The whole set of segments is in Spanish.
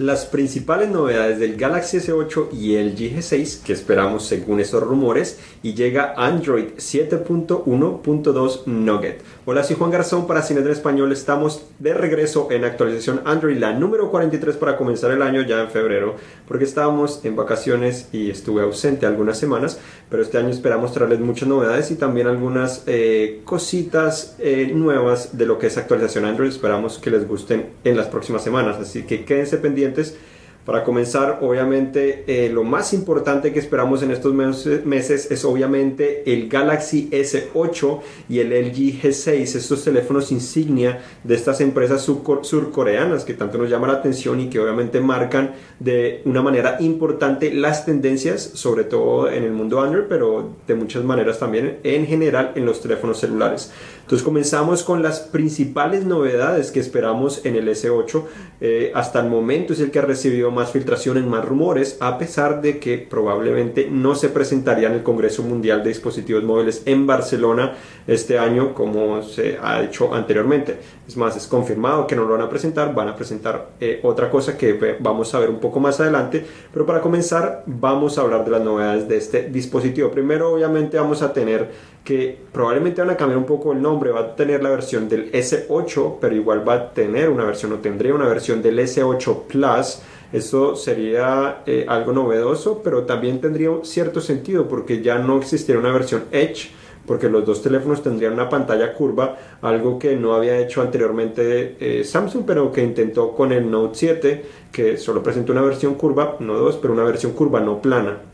las principales novedades del Galaxy S8 y el G6 que esperamos según esos rumores y llega Android 7.1.2 Nugget. Hola, soy Juan Garzón para Cine del Español. Estamos de regreso en actualización Android, la número 43 para comenzar el año ya en febrero, porque estábamos en vacaciones y estuve ausente algunas semanas, pero este año esperamos traerles muchas novedades y también algunas eh, cositas eh, nuevas de lo que es actualización Android. Esperamos que les gusten en las próximas semanas, así que quédense pendientes То есть para comenzar, obviamente, eh, lo más importante que esperamos en estos meses es obviamente el Galaxy S8 y el LG G6, estos teléfonos insignia de estas empresas surcoreanas que tanto nos llaman la atención y que obviamente marcan de una manera importante las tendencias, sobre todo en el mundo Android, pero de muchas maneras también en general en los teléfonos celulares. Entonces comenzamos con las principales novedades que esperamos en el S8. Eh, hasta el momento es el que ha recibido más filtraciones, más rumores, a pesar de que probablemente no se presentaría en el Congreso Mundial de Dispositivos Móviles en Barcelona este año como se ha hecho anteriormente. Es más, es confirmado que no lo van a presentar, van a presentar eh, otra cosa que vamos a ver un poco más adelante, pero para comenzar vamos a hablar de las novedades de este dispositivo. Primero obviamente vamos a tener que probablemente van a cambiar un poco el nombre, va a tener la versión del S8, pero igual va a tener una versión o tendría una versión del S8 Plus. Eso sería eh, algo novedoso, pero también tendría cierto sentido porque ya no existiría una versión Edge, porque los dos teléfonos tendrían una pantalla curva, algo que no había hecho anteriormente eh, Samsung, pero que intentó con el Note 7, que solo presentó una versión curva, no dos, pero una versión curva no plana.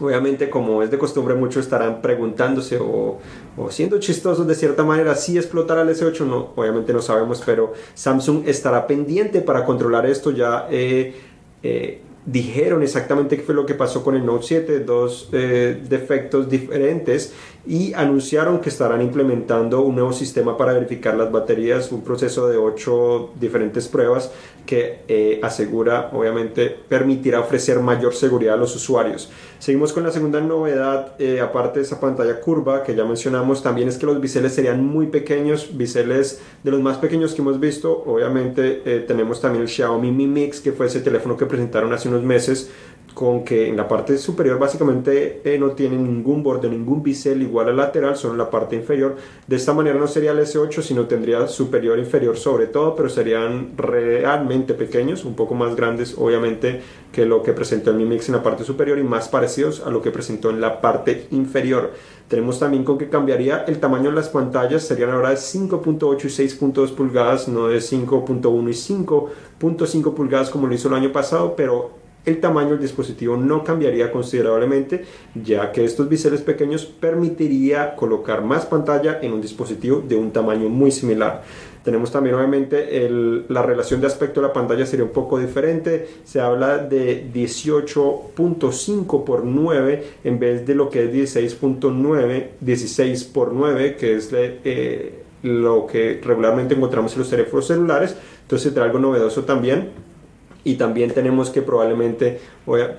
Obviamente, como es de costumbre, muchos estarán preguntándose o, siendo chistosos de cierta manera si explotará el S8. No, obviamente no sabemos, pero Samsung estará pendiente para controlar esto. Ya eh, eh, dijeron exactamente qué fue lo que pasó con el Note 7, dos eh, defectos diferentes y anunciaron que estarán implementando un nuevo sistema para verificar las baterías, un proceso de ocho diferentes pruebas que eh, asegura, obviamente, permitirá ofrecer mayor seguridad a los usuarios. Seguimos con la segunda novedad, eh, aparte de esa pantalla curva que ya mencionamos, también es que los biseles serían muy pequeños, biseles de los más pequeños que hemos visto. Obviamente eh, tenemos también el Xiaomi Mi Mix, que fue ese teléfono que presentaron hace unos meses, con que en la parte superior básicamente eh, no tiene ningún borde, ningún bisel igual al lateral, solo en la parte inferior. De esta manera no sería el S8, sino tendría superior e inferior sobre todo, pero serían realmente pequeños, un poco más grandes obviamente que lo que presentó el Mi Mix en la parte superior y más parecidos a lo que presentó en la parte inferior. Tenemos también con que cambiaría el tamaño de las pantallas, serían ahora de 5.8 y 6.2 pulgadas, no de 5.1 y 5.5 pulgadas como lo hizo el año pasado, pero el tamaño del dispositivo no cambiaría considerablemente, ya que estos biseles pequeños permitiría colocar más pantalla en un dispositivo de un tamaño muy similar. Tenemos también obviamente la relación de aspecto de la pantalla sería un poco diferente. Se habla de 18.5 por 9 en vez de lo que es 16.9, 16 por 9, que es eh, lo que regularmente encontramos en los teléfonos celulares. Entonces será algo novedoso también y también tenemos que probablemente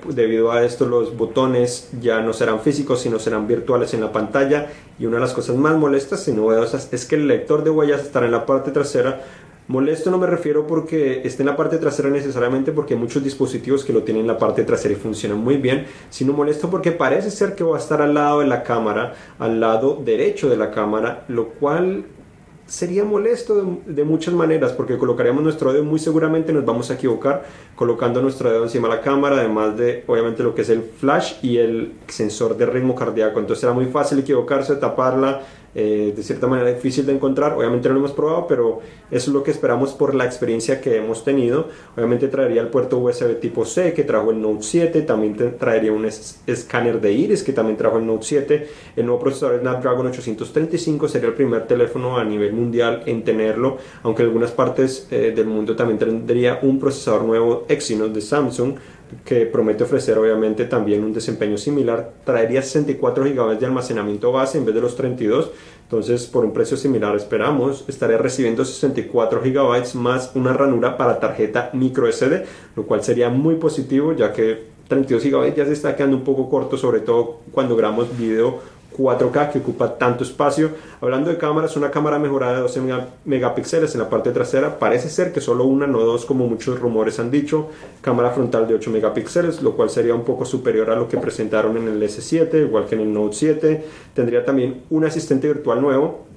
debido a esto los botones ya no serán físicos sino serán virtuales en la pantalla. Y una de las cosas más molestas y novedosas es que el lector de huellas estará en la parte trasera. Molesto no me refiero porque esté en la parte trasera necesariamente porque hay muchos dispositivos que lo tienen en la parte trasera y funcionan muy bien, sino molesto porque parece ser que va a estar al lado de la cámara, al lado derecho de la cámara, lo cual sería molesto de, muchas maneras porque colocaríamos nuestro dedo muy seguramente nos vamos a equivocar colocando nuestro dedo encima de la cámara además de obviamente lo que es el flash y el sensor de ritmo cardíaco. Entonces será muy fácil equivocarse taparla eh, de cierta manera difícil de encontrar. Obviamente no lo hemos probado, pero eso es lo que esperamos por la experiencia que hemos tenido. Obviamente traería el puerto USB tipo C que trajo el Note 7, también traería un escáner de iris que también trajo el Note 7. El nuevo procesador Snapdragon 835 sería el primer teléfono a nivel mundial en tenerlo, aunque en algunas partes eh, del mundo también tendría un procesador nuevo Exynos de Samsung que promete ofrecer obviamente también un desempeño similar, traería 64 GB de almacenamiento base en vez de los 32, entonces por un precio similar esperamos, estaría recibiendo 64 GB más una ranura para tarjeta micro SD, lo cual sería muy positivo ya que 32 GB ya se está quedando un poco corto, sobre todo cuando grabamos video 4K que ocupa tanto espacio. Hablando de cámaras, una cámara mejorada de 12 megapíxeles en la parte trasera. Parece ser que solo una, no dos, como muchos rumores han dicho. Cámara frontal de 8 megapíxeles, lo cual sería un poco superior a lo que presentaron en el S7, igual que en el Note 7. Tendría también un asistente virtual nuevo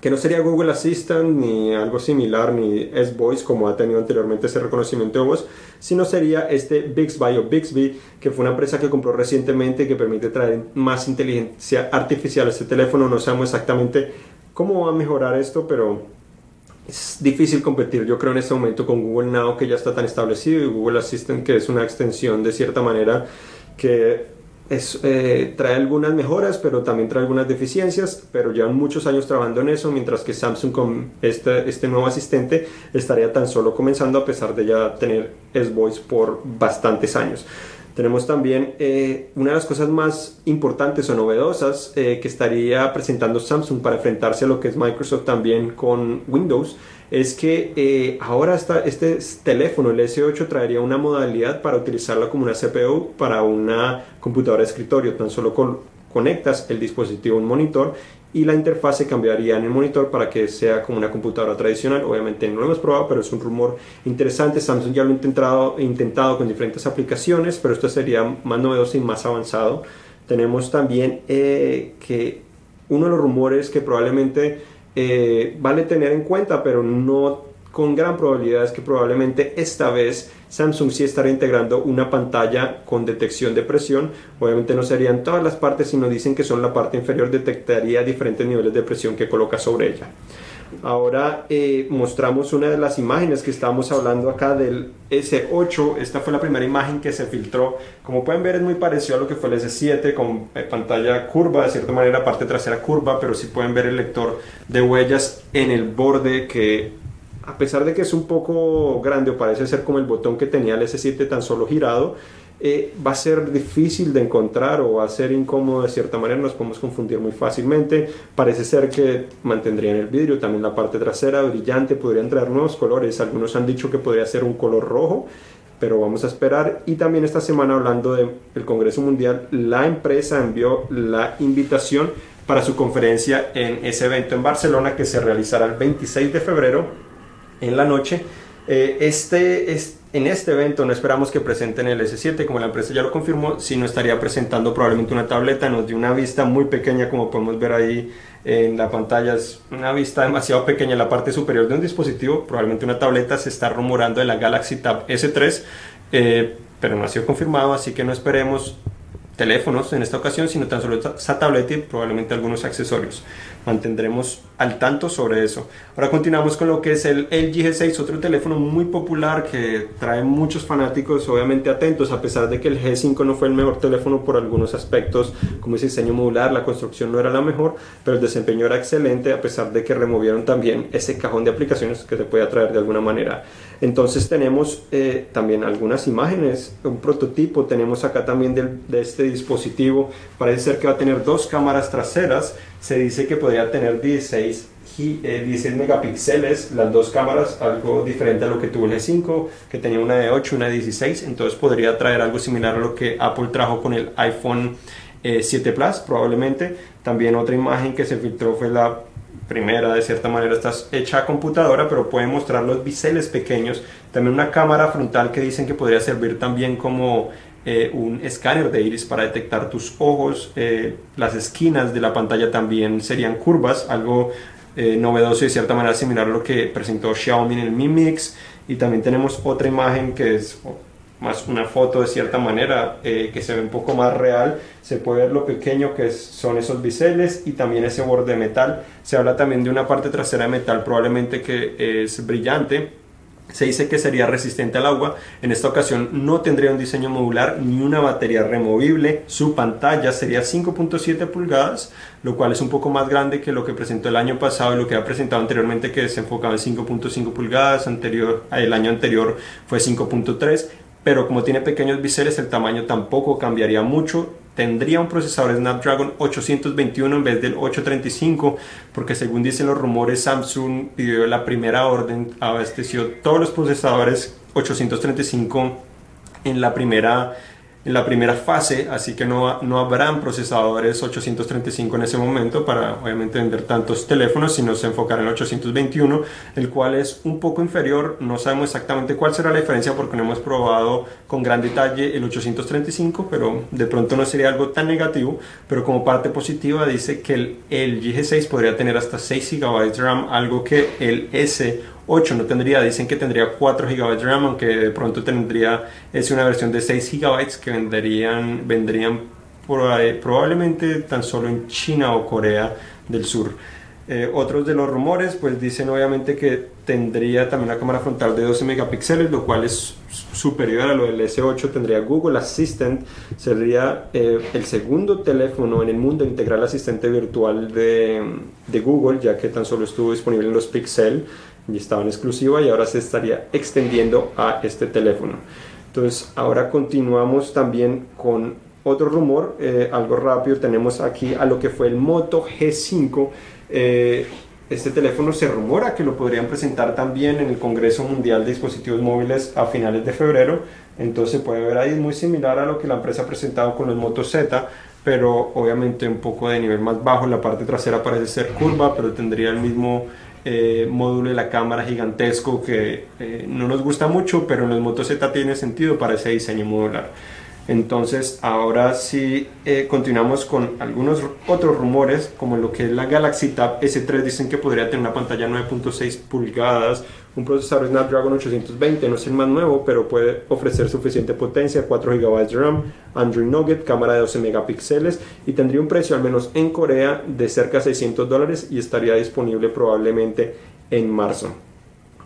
que no sería Google Assistant ni algo similar ni S-Voice como ha tenido anteriormente ese reconocimiento de voz, sino sería este Bixby o Bixby, que fue una empresa que compró recientemente que permite traer más inteligencia artificial a este teléfono. No sabemos exactamente cómo va a mejorar esto, pero es difícil competir, yo creo, en este momento con Google Now, que ya está tan establecido, y Google Assistant, que es una extensión de cierta manera que eh, trae algunas mejoras, pero también trae algunas deficiencias, pero llevan muchos años trabajando en eso, mientras que Samsung con este, este nuevo asistente estaría tan solo comenzando a pesar de ya tener S-Voice por bastantes años. Tenemos también eh, una de las cosas más importantes o novedosas eh, que estaría presentando Samsung para enfrentarse a lo que es Microsoft también con Windows es que eh, ahora está, este teléfono, el S8, traería una modalidad para utilizarlo como una CPU para una computadora de escritorio. Tan solo conectas el dispositivo a un monitor y la interfaz se cambiaría en el monitor para que sea como una computadora tradicional. Obviamente no lo hemos probado, pero es un rumor interesante. Samsung ya lo ha intentado, intentado con diferentes aplicaciones, pero esto sería más novedoso y más avanzado. Tenemos también eh, que uno de los rumores que probablemente eh, vale tener en cuenta, pero no con gran probabilidad es que probablemente esta vez Samsung sí estará integrando una pantalla con detección de presión. Obviamente no serían todas las partes, sino dicen que son la parte inferior detectaría diferentes niveles de presión que coloca sobre ella. Ahora eh, mostramos una de las imágenes que estábamos hablando acá del S8. Esta fue la primera imagen que se filtró. Como pueden ver es muy parecido a lo que fue el S7 con eh, pantalla curva, de cierta manera parte trasera curva, pero sí pueden ver el lector de huellas en el borde que a pesar de que es un poco grande o parece ser como el botón que tenía el S7 tan solo girado, eh, va a ser difícil de encontrar o va a ser incómodo de cierta manera, nos podemos confundir muy fácilmente. Parece ser que mantendrían el vidrio, también la parte trasera brillante, podrían traer nuevos colores. Algunos han dicho que podría ser un color rojo, pero vamos a esperar. Y también esta semana, hablando del Congreso Mundial, la empresa envió la invitación para su conferencia en ese evento en Barcelona que se realizará el 26 de febrero en la noche. Eh, este, este en este evento no esperamos que presenten el S7, como la empresa ya lo confirmó, sino estaría presentando probablemente una tableta, nos dio una vista muy pequeña, como podemos ver ahí en la pantalla, es una vista demasiado pequeña en la parte superior de un dispositivo, probablemente una tableta, se está rumorando de la Galaxy Tab S3, eh, pero no ha sido confirmado, así que no esperemos teléfonos en esta ocasión, sino tan solo esa tableta y probablemente algunos accesorios. Mantendremos al tanto sobre eso. Ahora continuamos con lo que es el LG G6, otro teléfono muy popular que trae muchos fanáticos obviamente atentos, a pesar de que el G5 no fue el mejor teléfono por algunos aspectos, como ese diseño modular, la construcción no era la mejor, pero el desempeño era excelente, a pesar de que removieron también ese cajón de aplicaciones que se puede traer de alguna manera. Entonces tenemos eh, también algunas imágenes, un prototipo, tenemos acá también de este dispositivo, parece ser que va a tener dos cámaras traseras, se dice que podría tener 16, 16 eh, megapíxeles, las dos cámaras, algo diferente a lo que tuvo el G5, que tenía una de 8 y una de 16, entonces podría traer algo similar a lo que Apple trajo con el iPhone 7 eh, Plus, probablemente. También otra imagen que se filtró fue la primera, de cierta manera está hecha a computadora, pero puede mostrar los biseles pequeños. También una cámara frontal que dicen que podría servir también como eh, un escáner de iris para detectar tus ojos. Eh, las esquinas de la pantalla también serían curvas, algo eh, novedoso y de cierta manera similar a lo que presentó Xiaomi en el Mi Mix. Y también tenemos otra imagen que es más una foto de cierta manera que se ve un poco más real. Se puede ver lo pequeño que son esos biseles y también ese borde de metal. Se habla también de una parte trasera de metal probablemente que es brillante se dice que sería resistente al agua. En esta ocasión no tendría un diseño modular ni una batería removible. Su pantalla sería 5.7 pulgadas, lo cual es un poco más grande que lo que presentó el año pasado y lo que ha presentado anteriormente que se enfocaba en 5.5 pulgadas. Anterior, el año anterior fue 5.3 pero como tiene pequeños biseles el tamaño tampoco cambiaría mucho. Tendría un procesador Snapdragon 821 en vez del 835 porque según dicen los rumores Samsung pidió la primera orden, abasteció todos los procesadores 835 en la primera en la primera fase, así que no, no habrán procesadores 835 en ese momento para obviamente vender tantos teléfonos, sino se enfocará en el 821, el cual es un poco inferior, no sabemos exactamente cuál será la diferencia porque no hemos probado con gran detalle el 835, pero de pronto no sería algo tan negativo, pero como parte positiva dice que el, el G6 podría tener hasta 6 GB de RAM, algo que el S 8 no tendría, dicen que tendría 4 GB de RAM, aunque de pronto tendría es una versión de 6 GB que venderían, vendrían probablemente tan solo en China o Corea del Sur. Eh, otros de los rumores pues dicen obviamente que tendría también una cámara frontal de 12 megapíxeles, lo cual es superior a lo del S8. Tendría Google Assistant, sería eh, el segundo teléfono en el mundo en integrar el asistente virtual de, de Google, ya que tan solo estuvo disponible en los Pixel y estaba en exclusiva y ahora se estaría extendiendo a este teléfono. Entonces ahora continuamos también con otro rumor, eh, algo rápido, tenemos aquí a lo que fue el Moto G5. Eh, este teléfono se rumora que lo podrían presentar también en el Congreso Mundial de Dispositivos Móviles a finales de febrero. Entonces puede ver ahí muy similar a lo que la empresa ha presentado con los Moto Z, pero obviamente un poco de nivel más bajo. La parte trasera parece ser curva, pero tendría el mismo eh, módulo de la cámara gigantesco que eh, no nos gusta mucho, pero en los Moto Z tiene sentido para ese diseño modular. Entonces, ahora sí eh, continuamos con algunos otros rumores, como lo que es la Galaxy Tab S3. Dicen que podría tener una pantalla 9.6 pulgadas, un procesador Snapdragon 820, no es el más nuevo, pero puede ofrecer suficiente potencia, 4 GB de RAM, Android Nugget, cámara de 12 megapíxeles y tendría un precio, al menos en Corea, de cerca de 600 dólares y estaría disponible probablemente en marzo.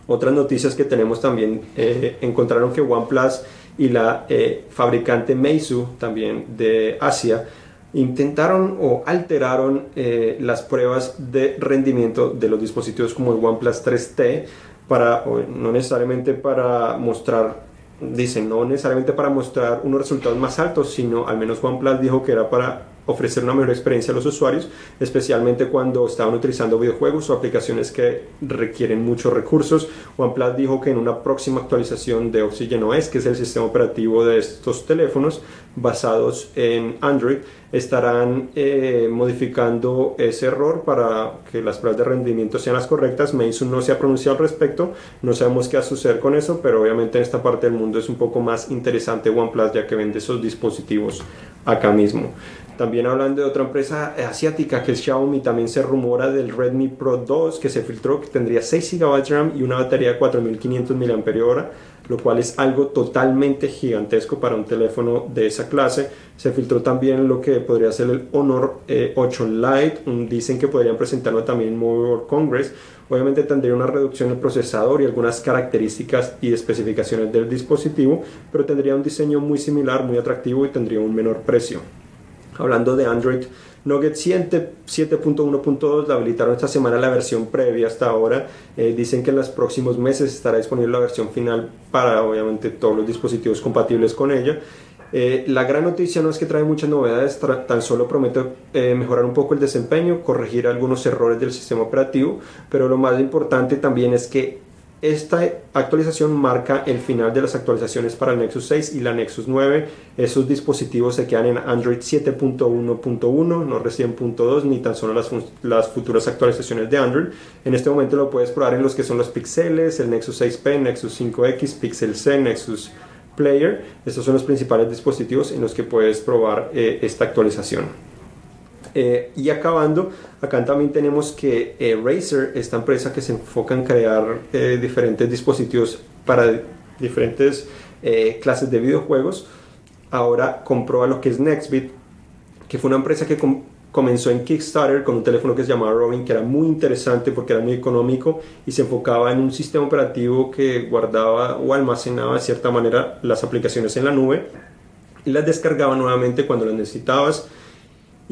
Otras noticias que tenemos también eh, encontraron que OnePlus y la eh, fabricante Meizu, también de Asia, intentaron o alteraron eh, las pruebas de rendimiento de los dispositivos como el OnePlus 3T, para, no necesariamente para mostrar, dicen, no necesariamente para mostrar unos resultados más altos, sino al menos OnePlus dijo que era para ofrecer una mejor experiencia a los usuarios, especialmente cuando estaban utilizando videojuegos o aplicaciones que requieren muchos recursos. OnePlus dijo que en una próxima actualización de Oxygen OS, que es el sistema operativo de estos teléfonos basados en Android, estarán eh, modificando ese error para que las pruebas de rendimiento sean las correctas. Meizu no se ha pronunciado al respecto, no sabemos qué va a suceder con eso, pero obviamente en esta parte del mundo es un poco más interesante OnePlus ya que vende esos dispositivos acá mismo. También hablando de otra empresa asiática que es Xiaomi, también se rumora del Redmi Pro 2 que se filtró que tendría 6 GB de RAM y una batería de 4500 mAh, lo cual es algo totalmente gigantesco para un teléfono de esa clase. Se filtró también lo que podría ser el Honor 8 eh, Lite, dicen que podrían presentarlo también en Mobile World Congress. Obviamente tendría una reducción en el procesador y algunas características y especificaciones del dispositivo, pero tendría un diseño muy similar, muy atractivo y tendría un menor precio. Hablando de Android Nougat 7.1.2 habilitaron esta semana la versión previa hasta ahora. Eh, dicen que en los próximos meses estará disponible la versión final para obviamente todos los dispositivos compatibles con ella. Eh, la gran noticia no es que trae muchas novedades, tan solo promete eh, mejorar un poco el desempeño, corregir algunos errores del sistema operativo, pero lo más importante también es que esta actualización marca el final de las actualizaciones para el Nexus 6 y la Nexus 9. Esos dispositivos se quedan en Android 7.1.1, no recién .2 ni tan solo las, futuras actualizaciones de Android. En este momento lo puedes probar en los que son los pixeles, el Nexus 6P, Nexus 5X, Pixel C, Nexus Player. Estos son los principales dispositivos en los que puedes probar eh, esta actualización. Eh, y acabando, acá también tenemos que eh, Razer, esta empresa que se enfoca en crear eh, diferentes dispositivos para diferentes clases de videojuegos, ahora compró a lo que es Nextbit, que fue una empresa que comenzó en Kickstarter con un teléfono que se llamaba Robin, que era muy interesante porque era muy económico y se enfocaba en un sistema operativo que guardaba o almacenaba de cierta manera las aplicaciones en la nube y las descargaba nuevamente cuando las necesitabas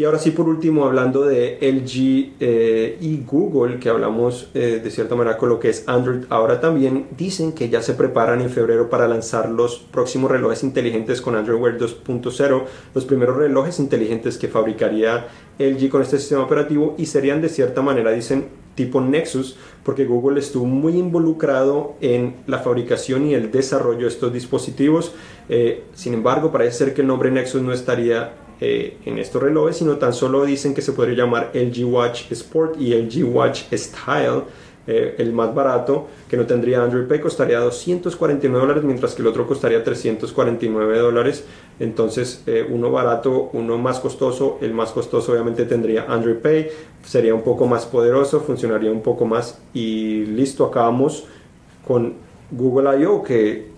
y ahora sí, por último, hablando de LG eh, y Google, que hablamos eh, de cierta manera con lo que es Android, ahora también dicen que ya se preparan en febrero para lanzar los próximos relojes inteligentes con Android Wear 2.0, los primeros relojes inteligentes que fabricaría LG con este sistema operativo y serían de cierta manera, dicen, tipo Nexus, porque Google estuvo muy involucrado en la fabricación y el desarrollo de estos dispositivos. Eh, sin embargo, parece ser que el nombre Nexus no estaría eh, en estos relojes, sino tan solo dicen que se podría llamar LG Watch Sport y LG Watch Style eh, el más barato, que no tendría Android Pay, costaría 249 dólares, mientras que el otro costaría 349 dólares. Entonces, eh, uno barato, uno más costoso. El más costoso obviamente tendría Android Pay, sería un poco más poderoso, funcionaría un poco más. Y listo, acabamos con Google I.O., que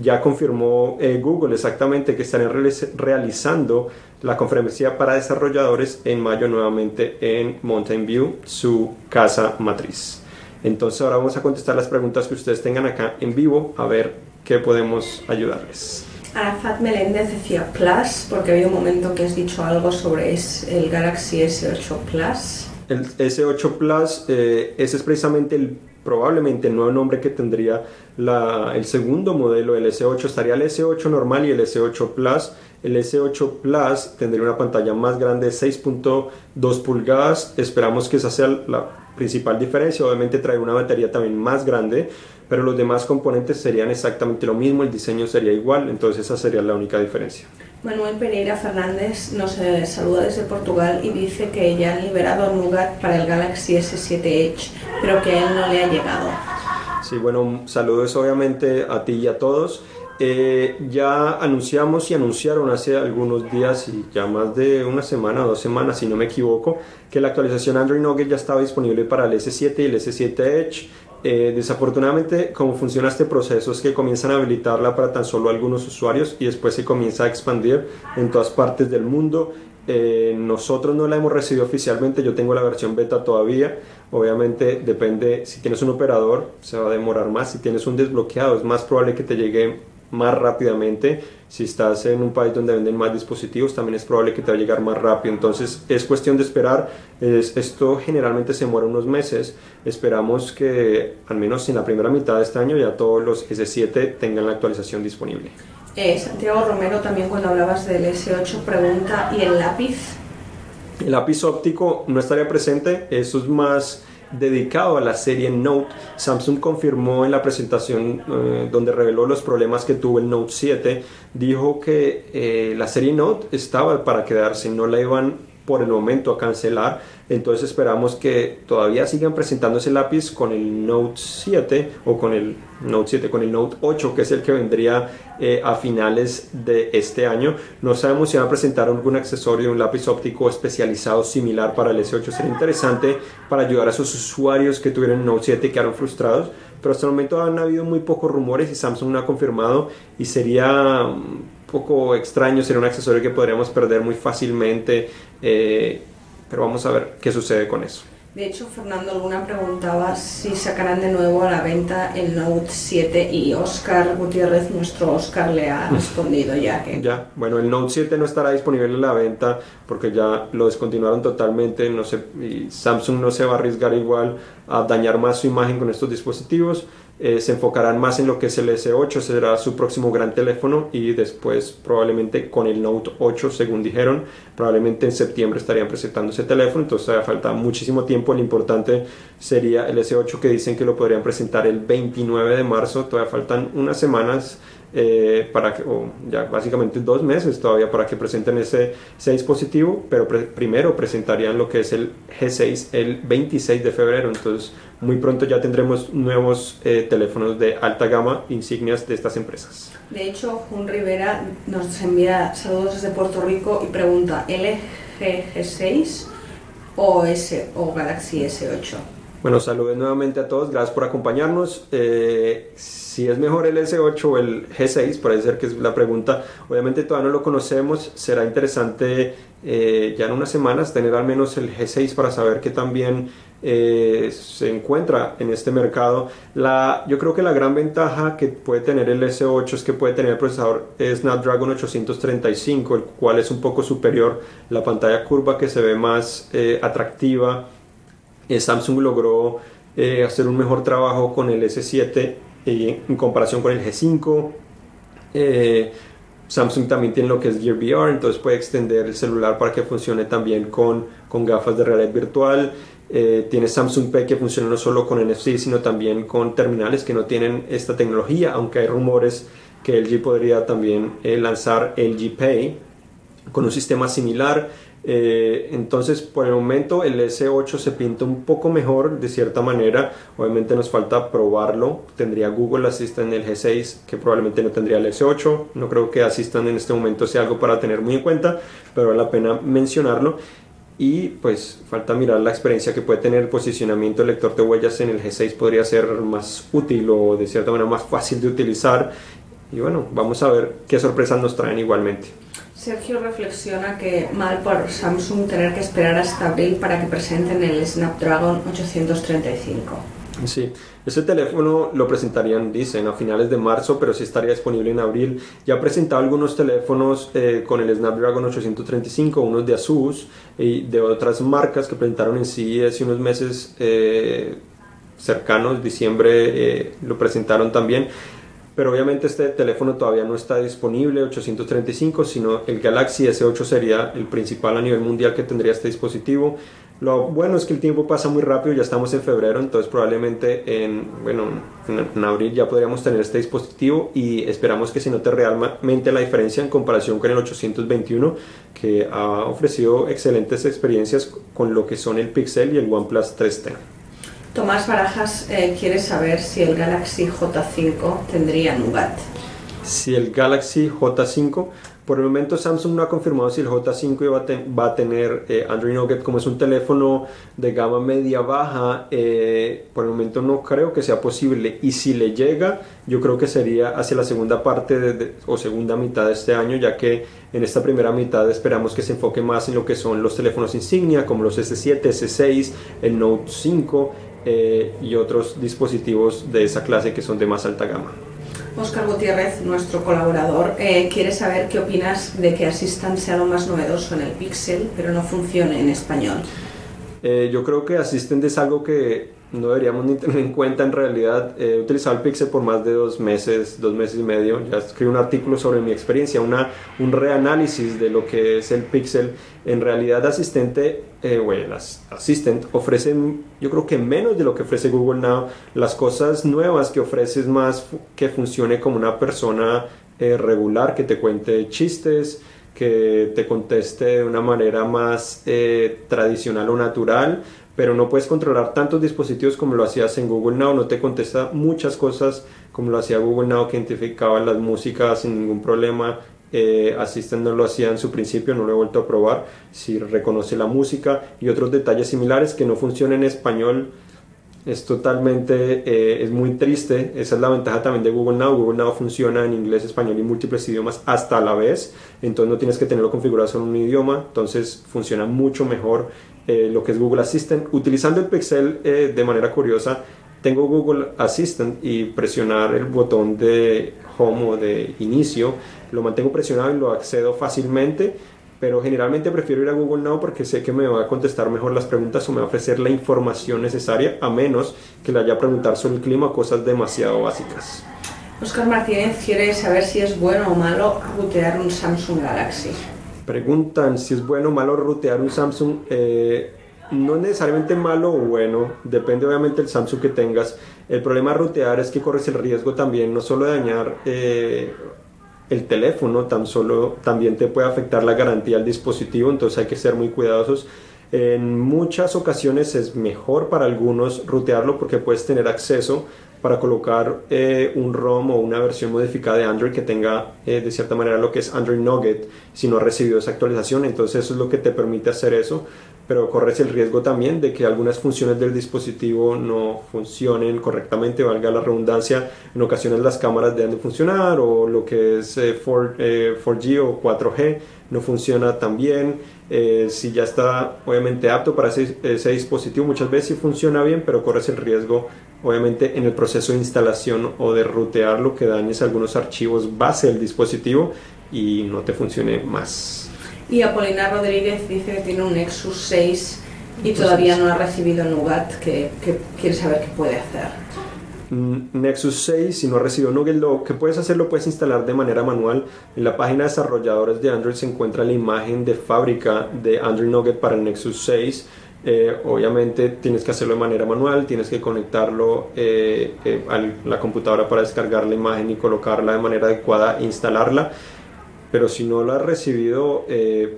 ya confirmó eh, Google exactamente que estarían realizando la conferencia para desarrolladores en mayo nuevamente en Mountain View, su casa matriz. Entonces ahora vamos a contestar las preguntas que ustedes tengan acá en vivo, a ver qué podemos ayudarles. Arafat Meléndez decía Plus, porque había un momento que has dicho algo sobre el Galaxy S8 Plus. El S8 Plus, eh, ese es precisamente el, probablemente el nuevo nombre que tendría la, el segundo modelo del S8. Estaría el S8 normal y el S8 Plus. El S8 Plus tendría una pantalla más grande, 6.2 pulgadas. Esperamos que esa sea la principal diferencia. Obviamente trae una batería también más grande, pero los demás componentes serían exactamente lo mismo, el diseño sería igual, entonces esa sería la única diferencia. Manuel Pereira Fernández nos eh, saluda desde Portugal y dice que ya han liberado Nougat para el Galaxy S7 Edge, pero que a él no le ha llegado. Sí, bueno, saludos obviamente a ti y a todos. Eh, ya anunciamos y anunciaron hace algunos días y ya más de una semana dos semanas, si no me equivoco, que la actualización Android Nougat ya estaba disponible para el S7 y el S7 Edge. Eh, desafortunadamente, como funciona este proceso es que comienzan a habilitarla para tan solo algunos usuarios y después se comienza a expandir en todas partes del mundo. Eh, nosotros no la hemos recibido oficialmente, yo tengo la versión beta todavía. Obviamente depende, si tienes un operador se va a demorar más, si tienes un desbloqueado es más probable que te llegue más rápidamente. Si estás en un país donde venden más dispositivos, también es probable que te va a llegar más rápido. Entonces es cuestión de esperar. Es, esto generalmente se muere unos meses. Esperamos que al menos en la primera mitad de este año ya todos los S7 tengan la actualización disponible. Eh, Santiago Romero también cuando hablabas del S8 pregunta, ¿y el lápiz? El lápiz óptico no estaría presente, eso es más dedicado a la serie Note, Samsung confirmó en la presentación eh, donde reveló los problemas que tuvo el Note 7, dijo que eh, la serie Note estaba para quedarse, no la iban por el momento a cancelar. Entonces esperamos que todavía sigan presentando ese lápiz con el Note 7 o con el Note 7, con el Note 8, que es el que vendría eh, a finales de este año. No sabemos si van a presentar algún accesorio, un lápiz óptico especializado similar para el S8. Sería interesante para ayudar a esos usuarios que tuvieron Note 7 y quedaron frustrados. Pero hasta el momento han habido muy pocos rumores y Samsung no ha confirmado y sería poco extraño, sería un accesorio que podríamos perder muy fácilmente, eh, pero vamos a ver qué sucede con eso. De hecho, Fernando Luna preguntaba si sacarán de nuevo a la venta el Note 7 y Oscar Gutiérrez, nuestro Oscar, le ha respondido ya que... Ya, bueno, el Note 7 no estará disponible en la venta porque ya lo descontinuaron totalmente, no sé, y Samsung no se va a arriesgar igual a dañar más su imagen con estos dispositivos. Eh, se enfocarán más en lo que es el S8, será su próximo gran teléfono y después probablemente con el Note 8, según dijeron, probablemente en septiembre estarían presentando ese teléfono, entonces todavía falta muchísimo tiempo, lo importante sería el S8 que dicen que lo podrían presentar el 29 de marzo, todavía faltan unas semanas eh, para que, o ya básicamente dos meses todavía para que presenten ese, ese dispositivo, pero primero presentarían lo que es el G6 el 26 de febrero, entonces muy pronto ya tendremos nuevos eh, teléfonos de alta gama insignias de estas empresas. De hecho, Jun Rivera nos envía saludos desde Puerto Rico y pregunta, ¿LG G6 o, S, o Galaxy S8? Bueno, saludos nuevamente a todos, gracias por acompañarnos. Eh, si es mejor el S8 o el G6, parece ser que es la pregunta. Obviamente todavía no lo conocemos, será interesante eh, ya en unas semanas tener al menos el G6 para saber que también eh, se encuentra en este mercado. Yo creo que la gran ventaja que puede tener el S8 es que puede tener el procesador Snapdragon 835, el cual es un poco superior, la pantalla curva que se ve más eh, atractiva. Samsung logró hacer un mejor trabajo con el S7 en comparación con el G5. Eh, Samsung también tiene lo que es Gear VR, entonces puede extender el celular para que funcione también con, con gafas de realidad virtual. Eh, tiene Samsung Pay que funciona no solo con NFC, sino también con terminales que no tienen esta tecnología, aunque hay rumores que LG podría también eh, lanzar LG Pay con un sistema similar. Eh, entonces, por el momento, el S8 se pinta un poco mejor de cierta manera. Obviamente, nos falta probarlo. Tendría Google Assistant en el G6, que probablemente no tendría el S8. No creo que Assistant en este momento sea algo para tener muy en cuenta, pero vale la pena mencionarlo. Y pues falta mirar la experiencia que puede tener el posicionamiento del lector de huellas en el G6 podría ser más útil o de cierta manera más fácil de utilizar. Y bueno, vamos a ver qué sorpresas nos traen igualmente. Sergio reflexiona que mal por Samsung tener que esperar hasta abril para que presenten el Snapdragon 835. Sí, ese teléfono lo presentarían, dicen, a finales de marzo, pero sí estaría disponible en abril. Ya ha presentado algunos teléfonos eh, con el Snapdragon 835, unos de Asus y de otras marcas que presentaron en sí hace unos meses eh, cercanos, diciembre, eh, lo presentaron también pero obviamente este teléfono todavía no está disponible 835 sino el Galaxy S8 sería el principal a nivel mundial que tendría este dispositivo. Lo bueno es que el tiempo pasa muy rápido ya estamos en febrero entonces probablemente en bueno en, abril ya podríamos tener este dispositivo y esperamos que se note realmente la diferencia en comparación con el 821 que ha ofrecido excelentes experiencias con lo que son el Pixel y el OnePlus 3T Tomás Barajas eh, quiere saber si el Galaxy J5 tendría Nougat. Si el Galaxy J5, por el momento Samsung no ha confirmado si el J5 va a, tener eh, Android Nougat como es un teléfono de gama media baja. Eh, por el momento no creo que sea posible y si le llega, yo creo que sería hacia la segunda parte o segunda mitad de este año, ya que en esta primera mitad esperamos que se enfoque más en lo que son los teléfonos insignia como los S7, S6, el Note 5 eh, y otros dispositivos de esa clase que son de más alta gama. Oscar Gutiérrez, nuestro colaborador, eh, quiere saber qué opinas de que Assistant sea lo más novedoso en el Pixel, pero no funcione en español. Eh, yo creo que Assistant es algo que no deberíamos ni tener en cuenta en realidad. He utilizado el Pixel por más de dos meses, dos meses y medio. Ya escribí un artículo sobre mi experiencia, una, un reanálisis de lo que es el Pixel. En realidad, Asistente, eh, bueno, ofrece, yo creo que menos de lo que ofrece Google Now. Las cosas nuevas que ofrece es más que funcione como una persona eh, regular, que te cuente chistes que te conteste de una manera más eh, tradicional o natural, pero no puedes controlar tantos dispositivos como lo hacías en Google Now, no te contesta muchas cosas como lo hacía Google Now, que identificaba las músicas sin ningún problema. Eh, Assistant no lo hacía en su principio, no lo he vuelto a probar, si reconoce la música y otros detalles similares que no funcionan en español es totalmente, eh, es muy triste. Esa es la ventaja también de Google Now. Google Now funciona en inglés, español y múltiples idiomas hasta la vez. Entonces no tienes que tenerlo configurado solo en un idioma. Entonces funciona mucho mejor eh, lo que es Google Assistant. Utilizando el Pixel eh, de manera curiosa, tengo Google Assistant y presionar el botón de home o de inicio, lo mantengo presionado y lo accedo fácilmente pero generalmente prefiero ir a Google Now porque sé que me va a contestar mejor las preguntas o me va a ofrecer la información necesaria, a menos que le haya a preguntar sobre el clima, cosas demasiado básicas. Oscar Martínez quiere saber si es bueno o malo rutear un Samsung Galaxy. Preguntan si es bueno o malo rutear un Samsung. Eh, no necesariamente malo o bueno, depende obviamente del Samsung que tengas. El problema de rutear es que corres el riesgo también no solo de dañar eh, el teléfono tan solo también te puede afectar la garantía del dispositivo, entonces hay que ser muy cuidadosos. En muchas ocasiones es mejor para algunos rutearlo porque puedes tener acceso para colocar eh, un ROM o una versión modificada de Android que tenga eh, de cierta manera lo que es Android Nugget si no ha recibido esa actualización. Entonces eso es lo que te permite hacer eso pero corres el riesgo también de que algunas funciones del dispositivo no funcionen correctamente, valga la redundancia, en ocasiones las cámaras dejan de funcionar o lo que es 4, eh, g eh, o 4G no funciona tan bien, eh, si ya está obviamente apto para ese, ese, dispositivo, muchas veces sí funciona bien, pero corres el riesgo obviamente en el proceso de instalación o de rutearlo que dañes algunos archivos base del dispositivo y no te funcione más. Y Apolinar Rodríguez dice que tiene un Nexus 6 y todavía no ha recibido Nougat, que, quiere saber qué puede hacer. Mm, Nexus 6, si no ha recibido Nougat, lo que puedes hacer lo puedes instalar de manera manual. En la página de desarrolladores de Android se encuentra la imagen de fábrica de Android Nougat para el Nexus 6 Eh, obviamente tienes que hacerlo de manera manual, tienes que conectarlo eh, eh, a la computadora para descargar la imagen y colocarla de manera adecuada instalarla. Pero si no lo has recibido,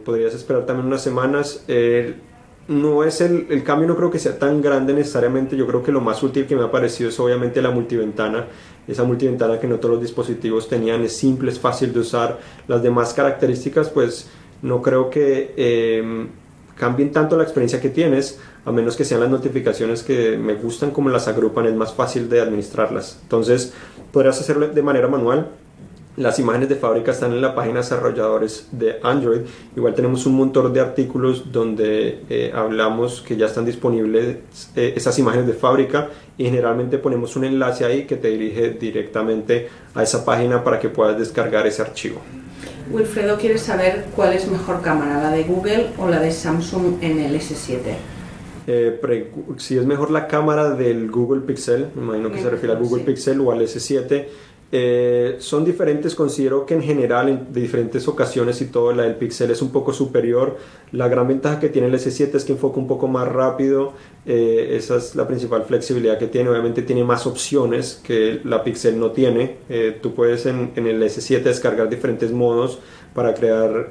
podrías esperar también unas semanas. no es el, el, cambio, no creo que sea tan grande necesariamente. Yo creo que lo más útil que me ha parecido es obviamente la multiventana. Esa multiventana que no todos los dispositivos tenían es simple, es fácil de usar. Las demás características, pues no creo que cambien tanto la experiencia que tienes, a menos que sean las notificaciones que me gustan como las agrupan, es más fácil de administrarlas. Entonces, podrás hacerlo de manera manual. Las imágenes de fábrica están en la página de desarrolladores de Android. Igual tenemos un montón de artículos donde eh, hablamos que ya están disponibles eh, esas imágenes de fábrica y generalmente ponemos un enlace ahí que te dirige directamente a esa página para que puedas descargar ese archivo. Wilfredo quiere saber cuál es mejor cámara, la de Google o la de Samsung en el S7. Eh, si es mejor la cámara del Google Pixel, me imagino que se refiere al Google Pixel o al S7, eh, son diferentes, considero que en general, en diferentes ocasiones y todo, la del Pixel es un poco superior. La gran ventaja que tiene el S7 es que enfoca un poco más rápido, eh, esa es la principal flexibilidad que tiene. Obviamente tiene más opciones que la Pixel no tiene. Eh, tú puedes en, en, el S7 descargar diferentes modos para crear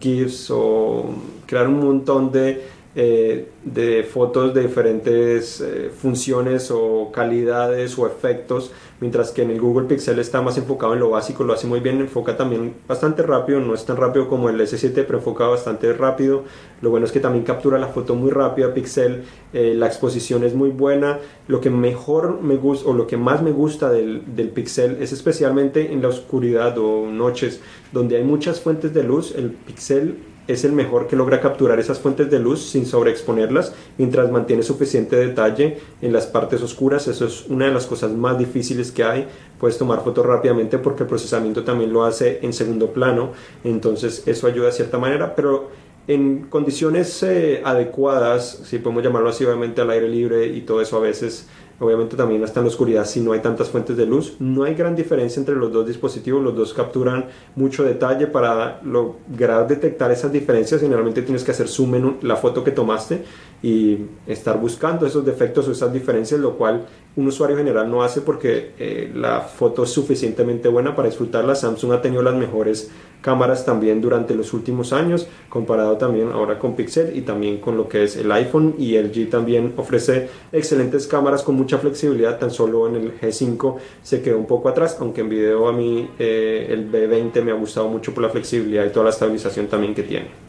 GIFs o crear un montón de eh, de fotos de diferentes eh, funciones o calidades o efectos, mientras que en el Google Pixel está más enfocado en lo básico, lo hace muy bien, enfoca también bastante rápido, no es tan rápido como el S7, pero enfoca bastante rápido. Lo bueno es que también captura la foto muy rápida, Pixel, eh, la exposición es muy buena. Lo que mejor me gusta o lo que más me gusta del, del Pixel es especialmente en la oscuridad o noches, donde hay muchas fuentes de luz, el Pixel es el mejor que logra capturar esas fuentes de luz sin sobreexponerlas mientras mantiene suficiente detalle en las partes oscuras. Eso es una de las cosas más difíciles que hay. Puedes tomar fotos rápidamente porque el procesamiento también lo hace en segundo plano. Entonces eso ayuda de cierta manera, pero en condiciones eh, adecuadas, si podemos llamarlo así, obviamente al aire libre y todo eso a veces Obviamente también está en la oscuridad si no hay tantas fuentes de luz. No hay gran diferencia entre los dos dispositivos, los dos capturan mucho detalle para lograr detectar esas diferencias. Generalmente tienes que hacer zoom en la foto que tomaste y estar buscando esos defectos o esas diferencias, lo cual un usuario general no hace porque eh, la foto es suficientemente buena para disfrutarla. Samsung ha tenido las mejores cámaras también durante los últimos años, comparado también ahora con Pixel y también con lo que es el iPhone y el G también ofrece excelentes cámaras con mucha flexibilidad, tan solo en el G5 se quedó un poco atrás, aunque en video a mí eh, el B20 me ha gustado mucho por la flexibilidad y toda la estabilización también que tiene.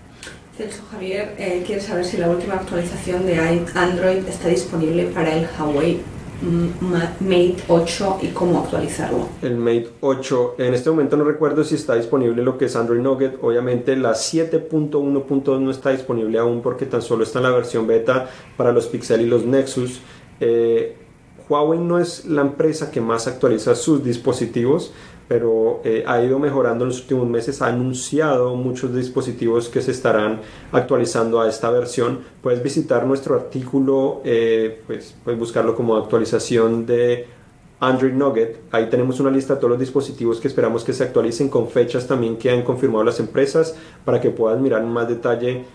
Celso Javier eh, quiere saber si la última actualización de Android está disponible para el Huawei Mate 8 y cómo actualizarlo. El Mate 8, en este momento no recuerdo si está disponible lo que es Android Nugget. Obviamente la 7.1.2 no está disponible aún porque tan solo está en la versión beta para los Pixel y los Nexus. Eh, Huawei no es la empresa que más actualiza sus dispositivos, pero eh, ha ido mejorando en los últimos meses, ha anunciado muchos dispositivos que se estarán actualizando a esta versión. Puedes visitar nuestro artículo, eh, pues, puedes buscarlo como actualización de Android Nugget. Ahí tenemos una lista de todos los dispositivos que esperamos que se actualicen con fechas también que han confirmado las empresas para que puedas mirar en más detalle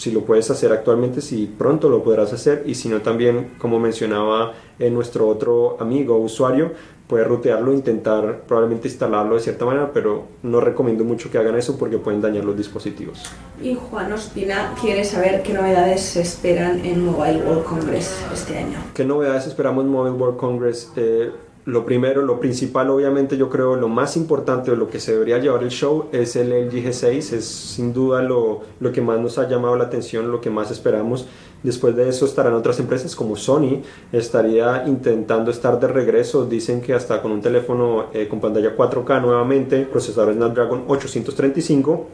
si lo puedes hacer actualmente, si pronto lo podrás hacer y si no también, como mencionaba en nuestro otro amigo usuario, puedes rutearlo, intentar probablemente instalarlo de cierta manera, pero no recomiendo mucho que hagan eso porque pueden dañar los dispositivos. Y Juan Ospina quiere saber qué novedades se esperan en Mobile World Congress este año. ¿Qué novedades esperamos en Mobile World Congress? Eh, lo primero, lo principal, obviamente, yo creo lo más importante o lo que se debería llevar el show es el LG G6. Es sin duda lo, lo, que más nos ha llamado la atención, lo que más esperamos. Después de eso estarán otras empresas como Sony, estaría intentando estar de regreso. Dicen que hasta con un teléfono eh, con pantalla 4K nuevamente, procesador Snapdragon 835.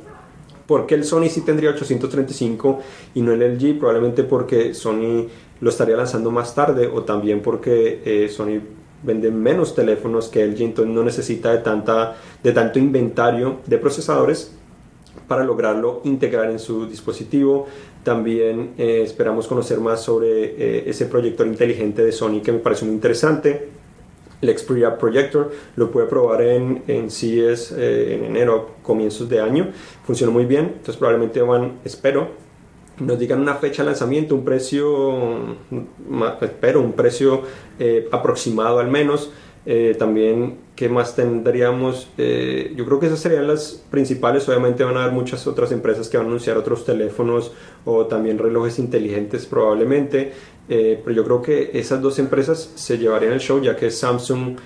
¿Por qué el Sony sí tendría 835 y no el LG? Probablemente porque Sony lo estaría lanzando más tarde o también porque eh, Sony vende menos teléfonos que LG, entonces no necesita de, tanta, de tanto inventario de procesadores para lograrlo integrar en su dispositivo. También eh, esperamos conocer más sobre eh, ese proyector inteligente de Sony que me parece muy interesante. El Xperia Projector lo puede probar en, en CES eh, en enero, comienzos de año. Funciona muy bien, entonces probablemente van, espero, nos digan una fecha de lanzamiento, un precio, pero un precio eh, aproximado al menos. Eh, también, ¿qué más tendríamos? Eh, yo creo que esas serían las principales. Obviamente van a haber muchas otras empresas que van a anunciar otros teléfonos o también relojes inteligentes probablemente. pero yo creo que esas dos empresas se llevarían el show ya que Samsung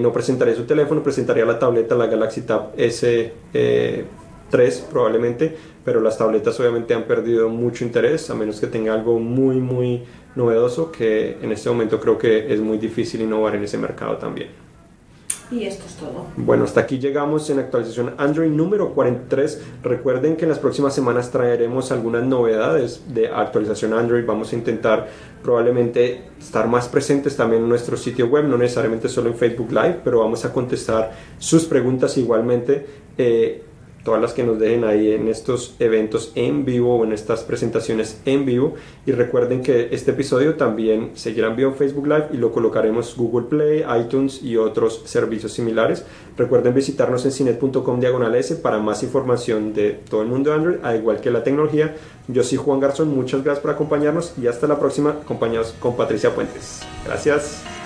no presentaría su teléfono, presentaría la tableta, la Galaxy Tab S 3 probablemente, pero las tabletas obviamente han perdido mucho interés, a menos que tenga algo muy, muy novedoso, que en este momento creo que es muy difícil innovar en ese mercado también. Y esto es todo. Bueno, hasta aquí llegamos en actualización Android número 43. Recuerden que en las próximas semanas traeremos algunas novedades de actualización Android. Vamos a intentar probablemente estar más presentes también en nuestro sitio web, no necesariamente solo en Facebook Live, pero vamos a contestar sus preguntas igualmente. Eh, todas las que nos dejen ahí en estos eventos en vivo o en estas presentaciones en vivo. Y recuerden que este episodio también seguirá en vivo en Facebook Live y lo colocaremos Google Play, iTunes y otros servicios similares. Recuerden visitarnos en cinet.com diagonal S para más información de todo el mundo de Android, al igual que la tecnología. Yo soy Juan Garzón, muchas gracias por acompañarnos y hasta la próxima, acompañados con Patricia Puentes. Gracias.